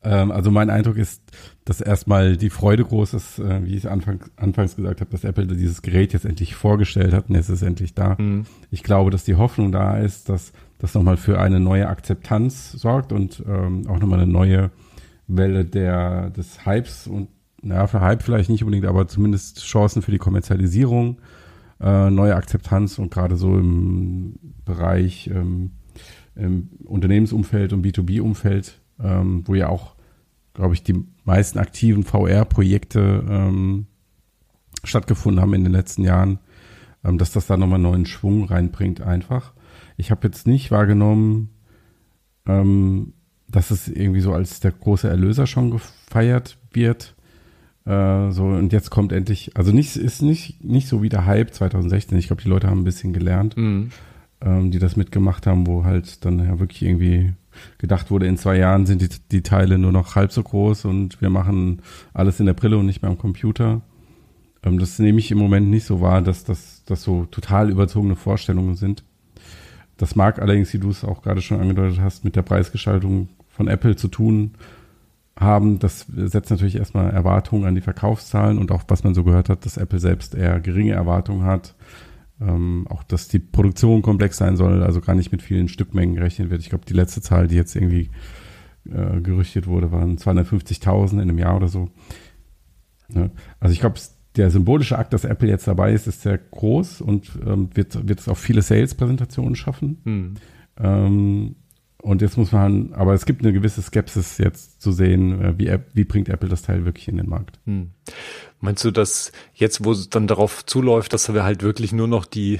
Ähm, also mein Eindruck ist, dass erstmal die Freude groß ist, äh, wie ich Anfang, anfangs gesagt habe, dass Apple dieses Gerät jetzt endlich vorgestellt hat und jetzt ist es endlich da. Mhm. Ich glaube, dass die Hoffnung da ist, dass das nochmal für eine neue Akzeptanz sorgt und ähm, auch nochmal eine neue Welle der, des Hypes und naja, für Hype vielleicht nicht unbedingt, aber zumindest Chancen für die Kommerzialisierung, äh, neue Akzeptanz und gerade so im Bereich ähm, im Unternehmensumfeld und B2B-Umfeld, ähm, wo ja auch, glaube ich, die meisten aktiven VR-Projekte ähm, stattgefunden haben in den letzten Jahren, ähm, dass das da nochmal neuen Schwung reinbringt einfach. Ich habe jetzt nicht wahrgenommen, ähm, dass es irgendwie so als der große Erlöser schon gefeiert wird. Äh, so, und jetzt kommt endlich, also nicht, ist nicht, nicht so wie der Hype 2016. Ich glaube, die Leute haben ein bisschen gelernt, mhm. ähm, die das mitgemacht haben, wo halt dann ja wirklich irgendwie gedacht wurde, in zwei Jahren sind die, die Teile nur noch halb so groß und wir machen alles in der Brille und nicht mehr am Computer. Ähm, das nehme ich im Moment nicht so wahr, dass das dass so total überzogene Vorstellungen sind. Das mag allerdings, wie du es auch gerade schon angedeutet hast, mit der Preisgestaltung von Apple zu tun haben. Das setzt natürlich erstmal Erwartungen an die Verkaufszahlen und auch, was man so gehört hat, dass Apple selbst eher geringe Erwartungen hat. Ähm, auch, dass die Produktion komplex sein soll, also gar nicht mit vielen Stückmengen gerechnet wird. Ich glaube, die letzte Zahl, die jetzt irgendwie äh, gerüchtet wurde, waren 250.000 in einem Jahr oder so. Ja, also ich glaube, der symbolische Akt, dass Apple jetzt dabei ist, ist sehr groß und ähm, wird, wird es auch viele Sales-Präsentationen schaffen. Hm. Ähm, und jetzt muss man, aber es gibt eine gewisse Skepsis jetzt zu sehen, äh, wie, wie bringt Apple das Teil wirklich in den Markt. Hm. Meinst du, dass jetzt, wo es dann darauf zuläuft, dass wir halt wirklich nur noch die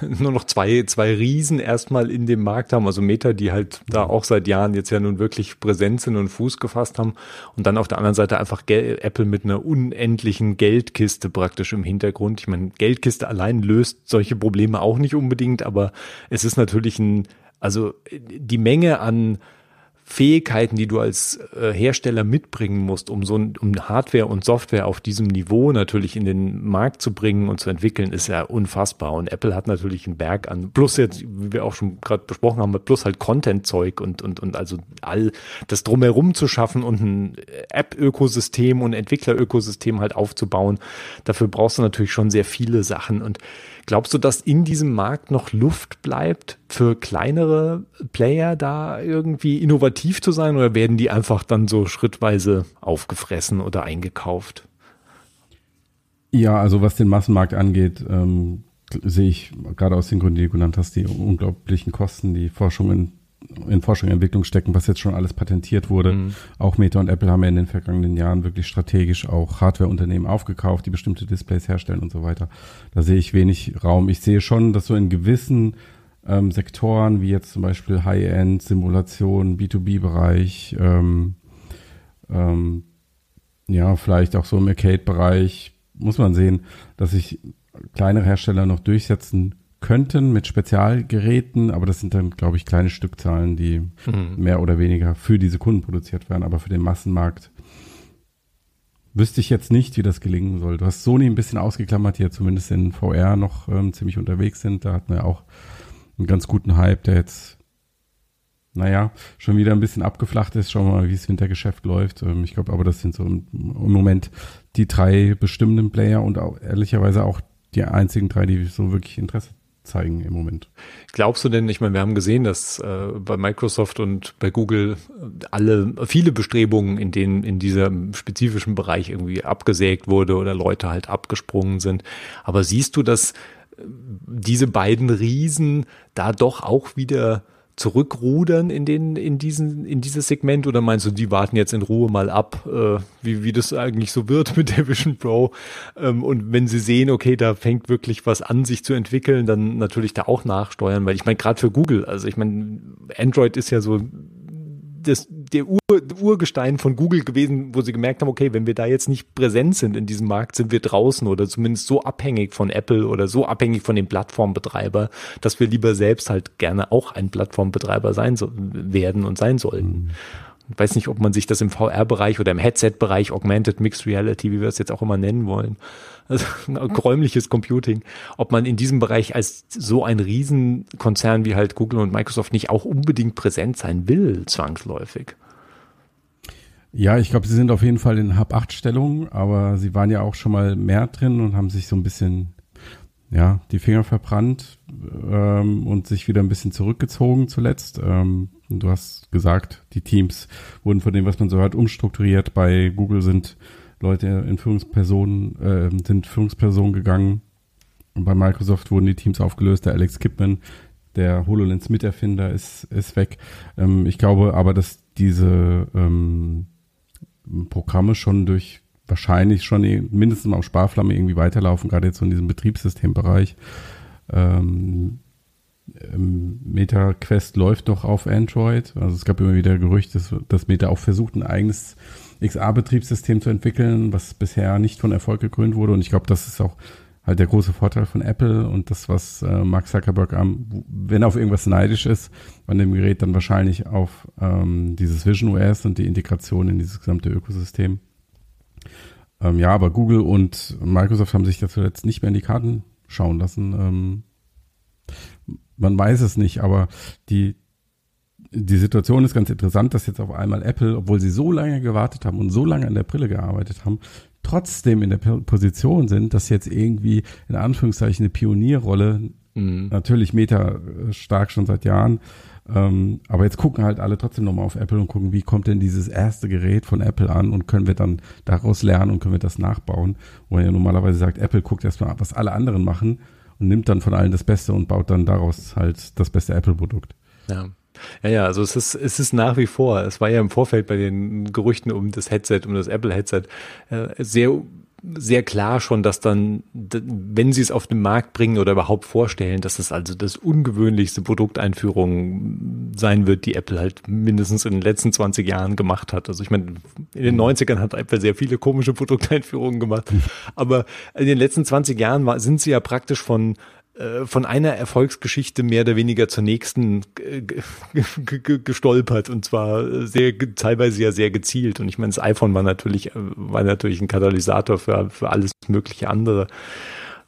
nur noch zwei, zwei Riesen erstmal in dem Markt haben, also Meta, die halt da auch seit Jahren jetzt ja nun wirklich präsent sind und Fuß gefasst haben und dann auf der anderen Seite einfach Gel Apple mit einer unendlichen Geldkiste praktisch im Hintergrund. Ich meine, Geldkiste allein löst solche Probleme auch nicht unbedingt, aber es ist natürlich ein, also die Menge an Fähigkeiten, die du als äh, Hersteller mitbringen musst, um so ein, um Hardware und Software auf diesem Niveau natürlich in den Markt zu bringen und zu entwickeln, ist ja unfassbar. Und Apple hat natürlich einen Berg an, plus jetzt, wie wir auch schon gerade besprochen haben, plus halt Content-Zeug und, und, und also all das drumherum zu schaffen und ein App-Ökosystem und Entwickler-Ökosystem halt aufzubauen. Dafür brauchst du natürlich schon sehr viele Sachen und Glaubst du, dass in diesem Markt noch Luft bleibt für kleinere Player da irgendwie innovativ zu sein oder werden die einfach dann so schrittweise aufgefressen oder eingekauft? Ja, also was den Massenmarkt angeht, ähm, sehe ich gerade aus den Gründen, die du genannt hast, die unglaublichen Kosten, die Forschung in in Forschung und Entwicklung stecken, was jetzt schon alles patentiert wurde. Mhm. Auch Meta und Apple haben ja in den vergangenen Jahren wirklich strategisch auch Hardwareunternehmen aufgekauft, die bestimmte Displays herstellen und so weiter. Da sehe ich wenig Raum. Ich sehe schon, dass so in gewissen ähm, Sektoren, wie jetzt zum Beispiel High-End, Simulation, B2B-Bereich, ähm, ähm, ja, vielleicht auch so im Arcade-Bereich, muss man sehen, dass sich kleinere Hersteller noch durchsetzen könnten mit Spezialgeräten, aber das sind dann, glaube ich, kleine Stückzahlen, die mhm. mehr oder weniger für diese Kunden produziert werden, aber für den Massenmarkt wüsste ich jetzt nicht, wie das gelingen soll. Du hast Sony ein bisschen ausgeklammert, die ja zumindest in VR noch ähm, ziemlich unterwegs sind. Da hatten wir auch einen ganz guten Hype, der jetzt, naja, schon wieder ein bisschen abgeflacht ist. Schauen wir mal, wie das Wintergeschäft läuft. Ähm, ich glaube aber, das sind so im, im Moment die drei bestimmenden Player und auch, ehrlicherweise auch die einzigen drei, die so wirklich Interesse zeigen im Moment. Glaubst du denn, ich meine, wir haben gesehen, dass äh, bei Microsoft und bei Google alle viele Bestrebungen in denen in diesem spezifischen Bereich irgendwie abgesägt wurde oder Leute halt abgesprungen sind. Aber siehst du, dass äh, diese beiden Riesen da doch auch wieder zurückrudern in den in diesen in dieses Segment? Oder meinst du, die warten jetzt in Ruhe mal ab, äh, wie wie das eigentlich so wird mit der Vision Pro? Ähm, und wenn sie sehen, okay, da fängt wirklich was an, sich zu entwickeln, dann natürlich da auch nachsteuern, weil ich meine gerade für Google, also ich meine Android ist ja so das, der Ur, Urgestein von Google gewesen, wo sie gemerkt haben, okay, wenn wir da jetzt nicht präsent sind in diesem Markt, sind wir draußen oder zumindest so abhängig von Apple oder so abhängig von dem Plattformbetreiber, dass wir lieber selbst halt gerne auch ein Plattformbetreiber sein so, werden und sein sollten. Ich weiß nicht, ob man sich das im VR-Bereich oder im Headset-Bereich, Augmented Mixed Reality, wie wir es jetzt auch immer nennen wollen, also räumliches Computing, ob man in diesem Bereich als so ein Riesenkonzern wie halt Google und Microsoft nicht auch unbedingt präsent sein will, zwangsläufig. Ja, ich glaube, sie sind auf jeden Fall in Hab-8-Stellung, aber sie waren ja auch schon mal mehr drin und haben sich so ein bisschen, ja, die Finger verbrannt ähm, und sich wieder ein bisschen zurückgezogen zuletzt. Ähm, du hast gesagt, die Teams wurden von dem, was man so hört, umstrukturiert. Bei Google sind Leute in Führungspersonen, äh, sind Führungspersonen gegangen. Und bei Microsoft wurden die Teams aufgelöst. Der Alex Kipman, der HoloLens Miterfinder, ist, ist weg. Ähm, ich glaube aber, dass diese ähm, Programme schon durch wahrscheinlich schon mindestens mal auf Sparflamme irgendwie weiterlaufen, gerade jetzt so in diesem Betriebssystembereich. Ähm, ähm, MetaQuest läuft doch auf Android. Also es gab immer wieder Gerüchte, dass, dass Meta auch versucht, ein eigenes XA-Betriebssystem zu entwickeln, was bisher nicht von Erfolg gekrönt wurde. Und ich glaube, das ist auch halt der große Vorteil von Apple und das, was äh, Mark Zuckerberg am, wenn er auf irgendwas neidisch ist, an dem Gerät dann wahrscheinlich auf ähm, dieses Vision OS und die Integration in dieses gesamte Ökosystem. Ähm, ja, aber Google und Microsoft haben sich da zuletzt nicht mehr in die Karten schauen lassen. Ähm, man weiß es nicht, aber die, die Situation ist ganz interessant, dass jetzt auf einmal Apple, obwohl sie so lange gewartet haben und so lange an der Brille gearbeitet haben, trotzdem in der Position sind, dass jetzt irgendwie in Anführungszeichen eine Pionierrolle, mhm. natürlich Meta äh, stark schon seit Jahren, ähm, aber jetzt gucken halt alle trotzdem nochmal auf Apple und gucken, wie kommt denn dieses erste Gerät von Apple an und können wir dann daraus lernen und können wir das nachbauen. Wo man ja normalerweise sagt, Apple guckt erstmal, was alle anderen machen und nimmt dann von allen das Beste und baut dann daraus halt das beste Apple-Produkt. Ja. Ja, ja, also es ist, es ist nach wie vor, es war ja im Vorfeld bei den Gerüchten um das Headset, um das Apple-Headset, äh, sehr sehr klar schon, dass dann, wenn sie es auf den Markt bringen oder überhaupt vorstellen, dass es also das ungewöhnlichste Produkteinführung sein wird, die Apple halt mindestens in den letzten 20 Jahren gemacht hat. Also ich meine, in den 90ern hat Apple sehr viele komische Produkteinführungen gemacht, aber in den letzten 20 Jahren war, sind sie ja praktisch von von einer Erfolgsgeschichte mehr oder weniger zur nächsten gestolpert. Und zwar sehr teilweise ja sehr gezielt. Und ich meine das iPhone war natürlich war natürlich ein Katalysator für für alles mögliche andere.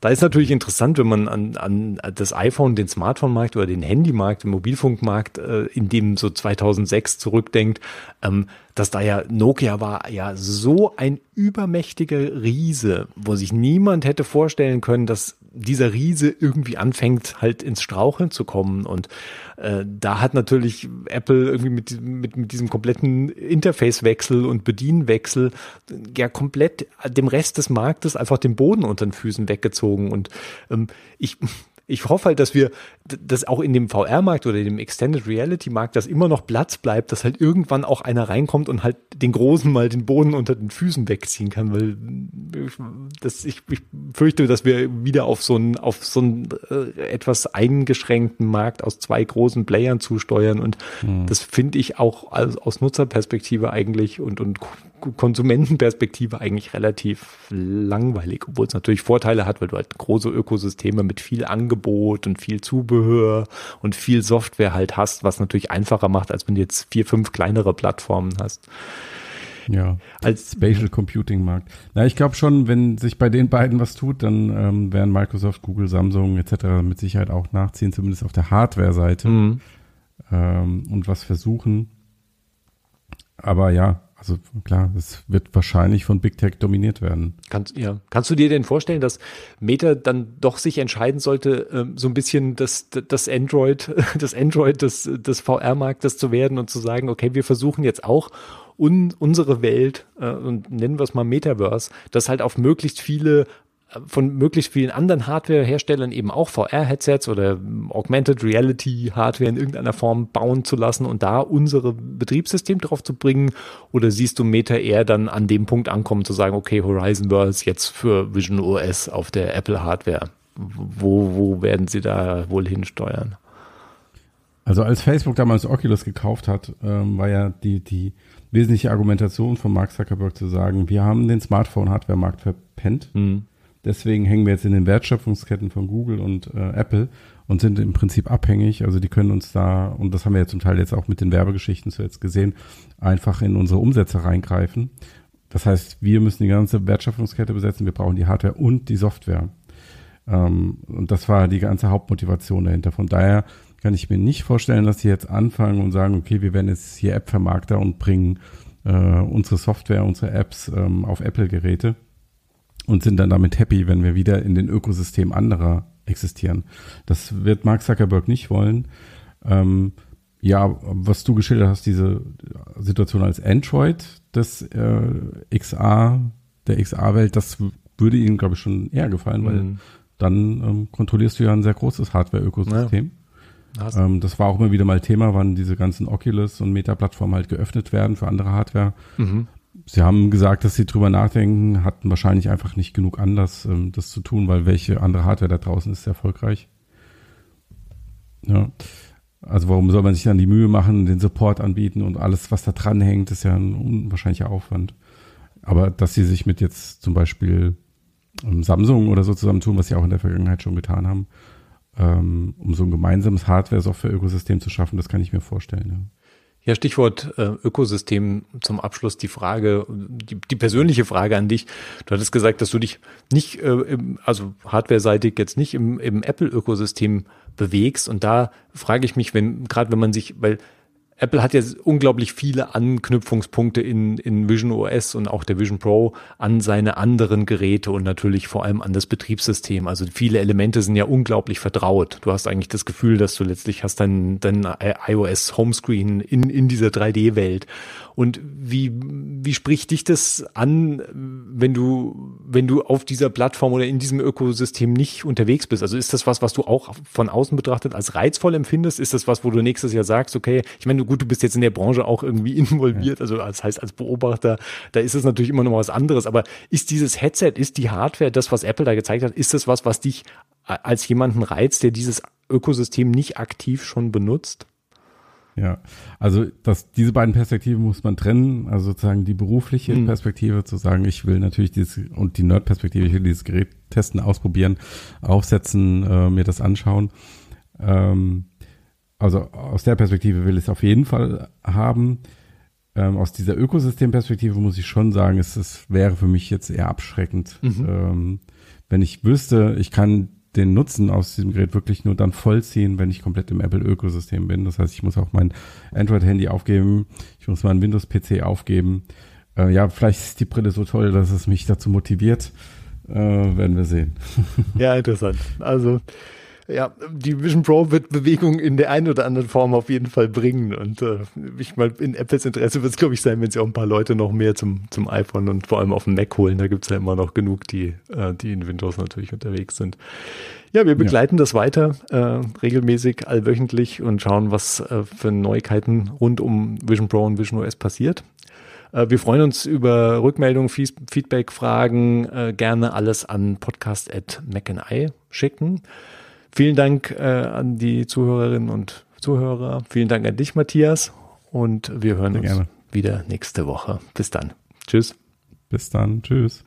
Da ist natürlich interessant, wenn man an, an das iPhone, den Smartphone-Markt oder den Handymarkt, den Mobilfunkmarkt, äh, in dem so 2006 zurückdenkt, ähm, dass da ja Nokia war ja so ein übermächtiger Riese, wo sich niemand hätte vorstellen können, dass dieser Riese irgendwie anfängt halt ins Straucheln zu kommen. Und äh, da hat natürlich Apple irgendwie mit, mit, mit diesem kompletten Interface-Wechsel und Bedienwechsel ja komplett dem Rest des Marktes einfach den Boden unter den Füßen weggezogen. Und ähm, ich ich hoffe halt, dass wir, dass auch in dem VR-Markt oder dem Extended Reality-Markt, dass immer noch Platz bleibt, dass halt irgendwann auch einer reinkommt und halt den Großen mal den Boden unter den Füßen wegziehen kann, weil das, ich, ich fürchte, dass wir wieder auf so einen, auf so einen äh, etwas eingeschränkten Markt aus zwei großen Playern zusteuern und mhm. das finde ich auch als, aus Nutzerperspektive eigentlich und, und Konsumentenperspektive eigentlich relativ langweilig, obwohl es natürlich Vorteile hat, weil du halt große Ökosysteme mit viel Angebot und viel Zubehör und viel Software halt hast, was natürlich einfacher macht, als wenn du jetzt vier, fünf kleinere Plattformen hast. Ja, als Spatial Computing Markt. Na, ich glaube schon, wenn sich bei den beiden was tut, dann ähm, werden Microsoft, Google, Samsung etc. mit Sicherheit auch nachziehen, zumindest auf der Hardware-Seite mhm. ähm, und was versuchen. Aber ja, also klar, es wird wahrscheinlich von Big Tech dominiert werden. Kannst, ja. Kannst du dir denn vorstellen, dass Meta dann doch sich entscheiden sollte, ähm, so ein bisschen das, das Android, das Android des, des VR-Marktes zu werden und zu sagen, okay, wir versuchen jetzt auch un, unsere Welt, äh, und nennen wir es mal Metaverse, das halt auf möglichst viele von möglichst vielen anderen Hardware-Herstellern eben auch VR-Headsets oder Augmented Reality-Hardware in irgendeiner Form bauen zu lassen und da unsere Betriebssystem drauf zu bringen? Oder siehst du Meta eher dann an dem Punkt ankommen zu sagen, okay, Horizon Worlds jetzt für Vision OS auf der Apple-Hardware? Wo, wo werden sie da wohl hinsteuern? Also als Facebook damals Oculus gekauft hat, ähm, war ja die, die wesentliche Argumentation von Mark Zuckerberg zu sagen, wir haben den Smartphone-Hardware-Markt verpennt. Mhm Deswegen hängen wir jetzt in den Wertschöpfungsketten von Google und äh, Apple und sind im Prinzip abhängig. Also die können uns da, und das haben wir ja zum Teil jetzt auch mit den Werbegeschichten zuletzt gesehen, einfach in unsere Umsätze reingreifen. Das heißt, wir müssen die ganze Wertschöpfungskette besetzen, wir brauchen die Hardware und die Software. Ähm, und das war die ganze Hauptmotivation dahinter. Von daher kann ich mir nicht vorstellen, dass sie jetzt anfangen und sagen, okay, wir werden jetzt hier App-Vermarkter und bringen äh, unsere Software, unsere Apps ähm, auf Apple-Geräte und sind dann damit happy, wenn wir wieder in den Ökosystem anderer existieren. Das wird Mark Zuckerberg nicht wollen. Ähm, ja, was du geschildert hast, diese Situation als Android des äh, XA, der XA-Welt, das würde ihnen, glaube ich, schon eher gefallen, weil mhm. dann ähm, kontrollierst du ja ein sehr großes Hardware-Ökosystem. Ja. Ähm, das war auch immer wieder mal Thema, wann diese ganzen Oculus und Meta-Plattformen halt geöffnet werden für andere Hardware. Mhm Sie haben gesagt, dass Sie drüber nachdenken, hatten wahrscheinlich einfach nicht genug Anlass, ähm, das zu tun, weil welche andere Hardware da draußen ist erfolgreich. Ja. Also warum soll man sich dann die Mühe machen, den Support anbieten und alles, was da dran hängt, ist ja ein unwahrscheinlicher Aufwand. Aber dass sie sich mit jetzt zum Beispiel ähm, Samsung oder so zusammentun, was sie auch in der Vergangenheit schon getan haben, ähm, um so ein gemeinsames Hardware-Software-Ökosystem zu schaffen, das kann ich mir vorstellen. Ja. Ja, Stichwort äh, Ökosystem zum Abschluss die Frage, die, die persönliche Frage an dich. Du hattest gesagt, dass du dich nicht, äh, im, also hardware-seitig jetzt nicht im, im Apple-Ökosystem bewegst. Und da frage ich mich, wenn, gerade wenn man sich, weil Apple hat ja unglaublich viele Anknüpfungspunkte in, in Vision OS und auch der Vision Pro an seine anderen Geräte und natürlich vor allem an das Betriebssystem. Also viele Elemente sind ja unglaublich vertraut. Du hast eigentlich das Gefühl, dass du letztlich hast dein, dein iOS Homescreen in, in dieser 3D-Welt. Und wie, wie spricht dich das an, wenn du, wenn du auf dieser Plattform oder in diesem Ökosystem nicht unterwegs bist? Also ist das was, was du auch von außen betrachtet als reizvoll empfindest? Ist das was, wo du nächstes Jahr sagst, okay, ich meine, gut, du bist jetzt in der Branche auch irgendwie involviert, also das heißt als Beobachter, da ist es natürlich immer noch was anderes. Aber ist dieses Headset, ist die Hardware, das, was Apple da gezeigt hat, ist das was, was dich als jemanden reizt, der dieses Ökosystem nicht aktiv schon benutzt? Ja, also das, diese beiden Perspektiven muss man trennen. Also sozusagen die berufliche mhm. Perspektive zu sagen, ich will natürlich dieses und die Nerd-Perspektive, ich will dieses Gerät testen, ausprobieren, aufsetzen, äh, mir das anschauen. Ähm, also aus der Perspektive will ich es auf jeden Fall haben. Ähm, aus dieser Ökosystemperspektive muss ich schon sagen, es, es wäre für mich jetzt eher abschreckend, mhm. ähm, wenn ich wüsste, ich kann den Nutzen aus diesem Gerät wirklich nur dann vollziehen, wenn ich komplett im Apple-Ökosystem bin. Das heißt, ich muss auch mein Android-Handy aufgeben, ich muss meinen Windows-PC aufgeben. Äh, ja, vielleicht ist die Brille so toll, dass es mich dazu motiviert. Äh, werden wir sehen. Ja, interessant. Also ja, die Vision Pro wird Bewegung in der einen oder anderen Form auf jeden Fall bringen. Und äh, ich mal in Apples Interesse wird es, glaube ich, sein, wenn sie auch ein paar Leute noch mehr zum, zum iPhone und vor allem auf dem Mac holen. Da gibt es ja immer noch genug, die, äh, die in Windows natürlich unterwegs sind. Ja, wir begleiten ja. das weiter äh, regelmäßig, allwöchentlich und schauen, was äh, für Neuigkeiten rund um Vision Pro und Vision OS passiert. Äh, wir freuen uns über Rückmeldungen, Feedback, Fragen, äh, gerne alles an podcast.macandI schicken. Vielen Dank äh, an die Zuhörerinnen und Zuhörer. Vielen Dank an dich, Matthias. Und wir hören Sehr uns gerne. wieder nächste Woche. Bis dann. Tschüss. Bis dann. Tschüss.